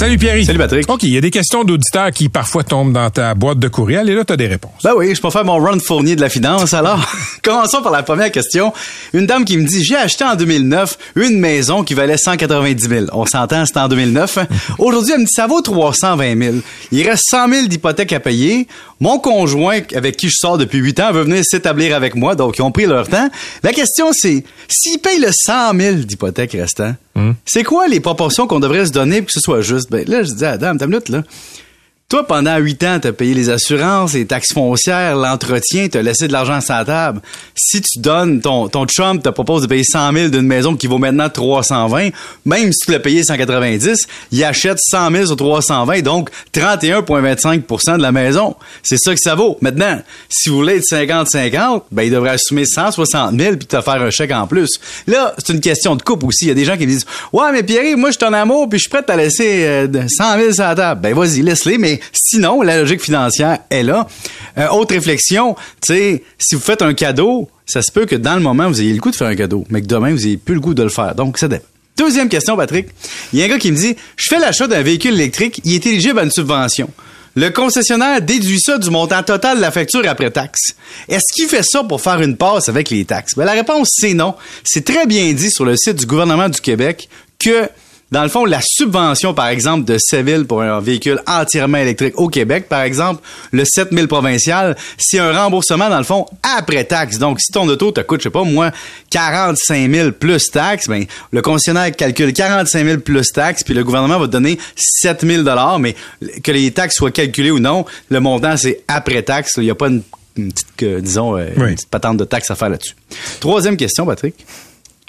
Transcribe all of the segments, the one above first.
Salut Pierre. Salut Patrick. OK, il y a des questions d'auditeurs qui parfois tombent dans ta boîte de courriel et là, tu as des réponses. Ben oui, je peux faire mon run fournier de la finance. Alors, commençons par la première question. Une dame qui me dit, j'ai acheté en 2009 une maison qui valait 190 000. On s'entend, c'était en 2009. Aujourd'hui, elle me dit, ça vaut 320 000. Il reste 100 000 d'hypothèque à payer. Mon conjoint, avec qui je sors depuis 8 ans, veut venir s'établir avec moi, donc ils ont pris leur temps. La question, c'est, s'ils payent le 100 000 d'hypothèque restant, c'est quoi les proportions qu'on devrait se donner pour que ce soit juste? Ben, là, je dis à Toi, pendant huit ans, t'as payé les assurances, les taxes foncières, l'entretien, t'as laissé de l'argent sur la table. Si tu donnes, ton, ton chum te propose de payer 100 000 d'une maison qui vaut maintenant 320, même si tu l'as payé 190, il achète 100 000 sur 320, donc 31,25% de la maison. C'est ça que ça vaut. Maintenant, si vous voulez être 50-50, ben, il devrait assumer 160 000 puis te faire un chèque en plus. Là, c'est une question de coupe aussi. Il y a des gens qui me disent, ouais, mais Pierre, moi, je suis en amour puis je suis prêt à laisser euh, 100 000 sur la table. Ben, vas-y, laisse-les, mais sinon, la logique financière est là. Euh, autre réflexion, tu si vous faites un cadeau, ça se peut que dans le moment, vous ayez le goût de faire un cadeau, mais que demain, vous ayez plus le goût de le faire. Donc, ça dépend. Deuxième question, Patrick. Il y a un gars qui me dit, je fais l'achat d'un véhicule électrique, il est éligible à une subvention. Le concessionnaire déduit ça du montant total de la facture après taxe. Est-ce qu'il fait ça pour faire une passe avec les taxes? Ben, la réponse, c'est non. C'est très bien dit sur le site du gouvernement du Québec que dans le fond, la subvention, par exemple, de Seville pour un véhicule entièrement électrique au Québec, par exemple, le 7000 provincial, c'est un remboursement, dans le fond, après taxe. Donc, si ton auto te coûte, je sais pas, moi, 45 000 plus taxes, ben, le concessionnaire calcule 45 000 plus taxes, puis le gouvernement va te donner 7 000 mais que les taxes soient calculées ou non, le montant, c'est après taxe. Il n'y a pas une, une petite, disons, euh, Oui. une petite patente de taxes à faire là-dessus. Troisième question, Patrick.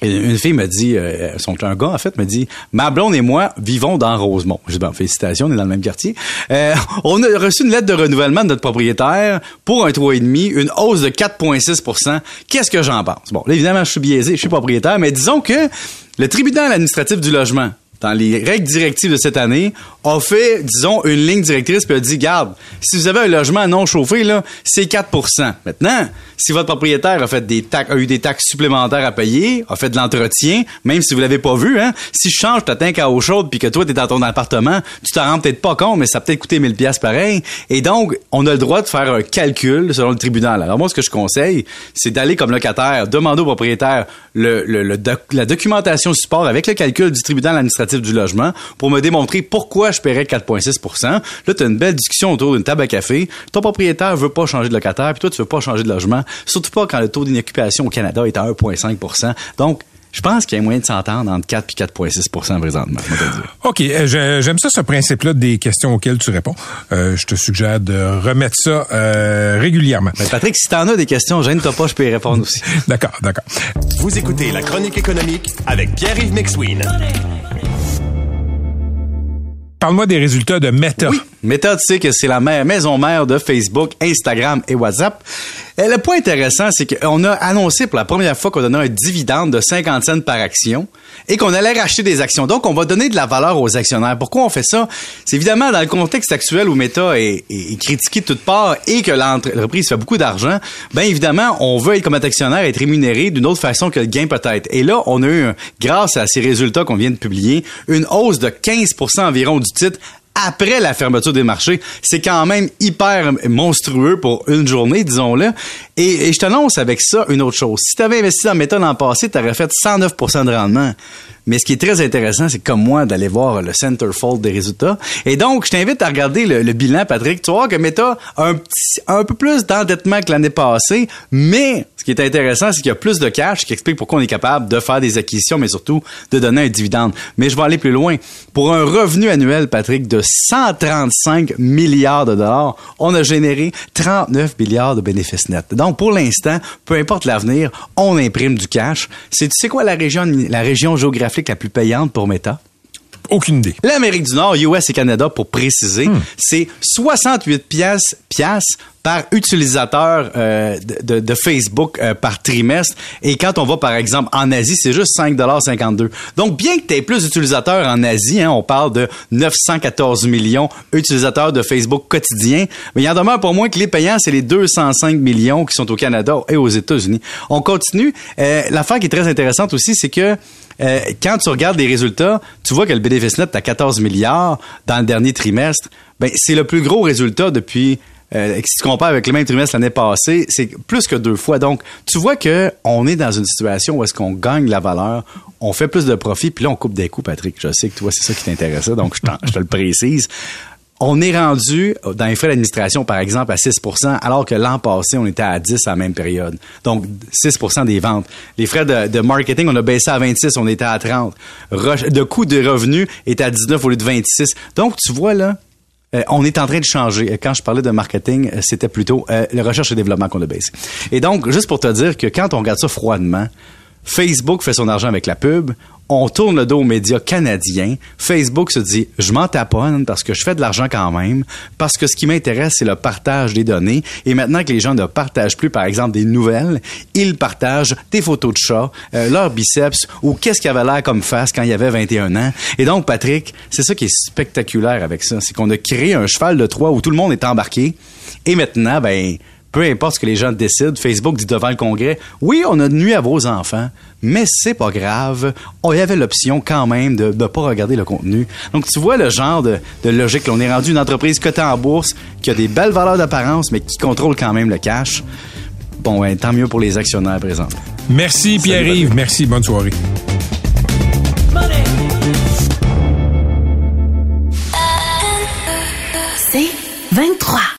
Une fille me dit, euh, son un gars en fait me dit, ma blonde et moi vivons dans Rosemont. Je ben félicitations, on est dans le même quartier. Euh, on a reçu une lettre de renouvellement de notre propriétaire pour un 3,5, une hausse de 4,6% Qu'est-ce que j'en pense Bon, là évidemment je suis biaisé, je suis propriétaire, mais disons que le tribunal administratif du logement dans les règles directives de cette année, a fait, disons, une ligne directrice puis a dit, garde, si vous avez un logement non chauffé, là, c'est 4% Maintenant, si votre propriétaire a fait des taxes, a eu des taxes supplémentaires à payer, a fait de l'entretien, même si vous l'avez pas vu, hein, si je change ta tank à eau chaude puis que toi, t'es dans ton appartement, tu t'en rends peut-être pas compte, mais ça a peut-être coûté 1000 pièces pareil. Et donc, on a le droit de faire un calcul selon le tribunal. Alors moi, ce que je conseille, c'est d'aller comme locataire, demander au propriétaire le, la documentation support avec le calcul du tribunal administratif du logement pour me démontrer pourquoi je paierais 4,6 Là, tu as une belle discussion autour d'une table à café. Ton propriétaire veut pas changer de locataire, puis toi, tu veux pas changer de logement. Surtout pas quand le taux d'inoccupation au Canada est à 1,5% Donc, je pense qu'il y a moyen de s'entendre entre 4 et 4,6 présentement, je vais te le dire. OK, euh, j'aime ça, ce principe-là des questions auxquelles tu réponds. Euh, je te suggère de remettre ça euh, régulièrement. Mais Patrick, si t'en as des questions, gêne-toi pas, je peux y répondre aussi. D'accord, d'accord. Vous écoutez la chronique économique avec Pierre-Yves McSween. Parle-moi des résultats de Meta. Meta, tu sais que c'est la mère- maison mère de Facebook, Instagram et WhatsApp. Et le point intéressant, c'est qu'on a annoncé pour la première fois qu'on donnait un dividende de 50 cents par action et qu'on allait racheter des actions. Donc, on va donner de la valeur aux actionnaires. Pourquoi on fait ça? C'est évidemment dans le contexte actuel où Meta est, critiqué de toutes parts et que l'entreprise fait beaucoup d'argent. Bien évidemment, on veut être comme actionnaire, être rémunéré d'une autre façon que le gain peut-être. Et là, on a eu, un- grâce à ces résultats qu'on vient de publier, une hausse de 15% environ du titre après la fermeture des marchés. C'est quand même hyper monstrueux pour une journée, disons-le. Et, je t'annonce avec ça une autre chose. Si tu avais investi dans Meta l'an passé, tu aurais fait 109% de rendement. Mais ce qui est très intéressant, c'est comme moi d'aller voir le centerfold des résultats. Et donc, je t'invite à regarder le, bilan, Patrick. Tu voir que Meta a un, petit, un peu plus d'endettement que l'année passée, mais ce qui est intéressant, c'est qu'il y a plus de cash, qui explique pourquoi on est capable de faire des acquisitions, mais surtout de donner un dividende. Mais je vais aller plus loin. Pour un revenu annuel, Patrick, de 135 milliards de dollars, on a généré 39 milliards de bénéfices nets. Donc, pour l'instant, peu importe l'avenir, on imprime du cash. C'est, tu sais quoi la région géographique la plus payante pour Meta? Aucune idée. L'Amérique du Nord, US et Canada, pour préciser, c'est 68 pièces, piastres par utilisateur euh, de, de, Facebook euh, par trimestre. Et quand on va, par exemple, en Asie, c'est juste 5,52 Donc, bien que tu aies plus d'utilisateurs en Asie, hein, on parle de 914 millions d'utilisateurs de Facebook quotidiens, mais il y en demeure pour moins que les payants, c'est les 205 millions qui sont au Canada et aux États-Unis. On continue. Euh, L'affaire qui est très intéressante aussi, c'est que euh, quand tu regardes les résultats, tu vois que le bénéfice net à 14 milliards dans le dernier trimestre. Ben, c'est le plus gros résultat depuis euh, si tu compares avec le même trimestre l'année passée, c'est plus que deux fois. Donc, tu vois que on est dans une situation où est-ce qu'on gagne la valeur, on fait plus de profit, puis là, on coupe des coups, Patrick. Je sais que toi, c'est ça qui t'intéressait, donc je, je te le précise. On est rendu dans les frais d'administration, par exemple, à 6% alors que l'an passé, on était à 10 à la même période. Donc, 6% des ventes. Les frais de, marketing, on a baissé à 26, on était à 30. de coût de revenus est à 19 au lieu de 26. Donc, tu vois, là, euh, on est en train de changer. Quand je parlais de marketing, euh, c'était plutôt euh, la recherche et développement qu'on a baissé. Et donc, juste pour te dire que quand on regarde ça froidement, Facebook fait son argent avec la pub. On tourne le dos aux médias canadiens. Facebook se dit, je m'en taponne parce que je fais de l'argent quand même, parce que ce qui m'intéresse, c'est le partage des données. Et maintenant que les gens ne partagent plus, par exemple, des nouvelles, ils partagent des photos de chats, euh, leurs biceps ou qu'est-ce qu'il avait l'air comme face quand il y avait 21 ans. Et donc, Patrick, c'est ça qui est spectaculaire avec ça. C'est qu'on a créé un cheval de Troie où tout le monde est embarqué. Et maintenant, ben, peu importe ce que les gens décident, Facebook dit devant le Congrès, oui, on a nuit à vos enfants, mais c'est pas grave. On y avait l'option quand même de ne pas regarder le contenu. Donc, tu vois le genre de, logique. on est rendu une entreprise cotée en bourse qui a des belles valeurs d'apparence, mais qui contrôle quand même le cash. Bon, tant mieux pour les actionnaires présents. Merci Pierre-Yves. Merci. Bonne soirée. C'est 23.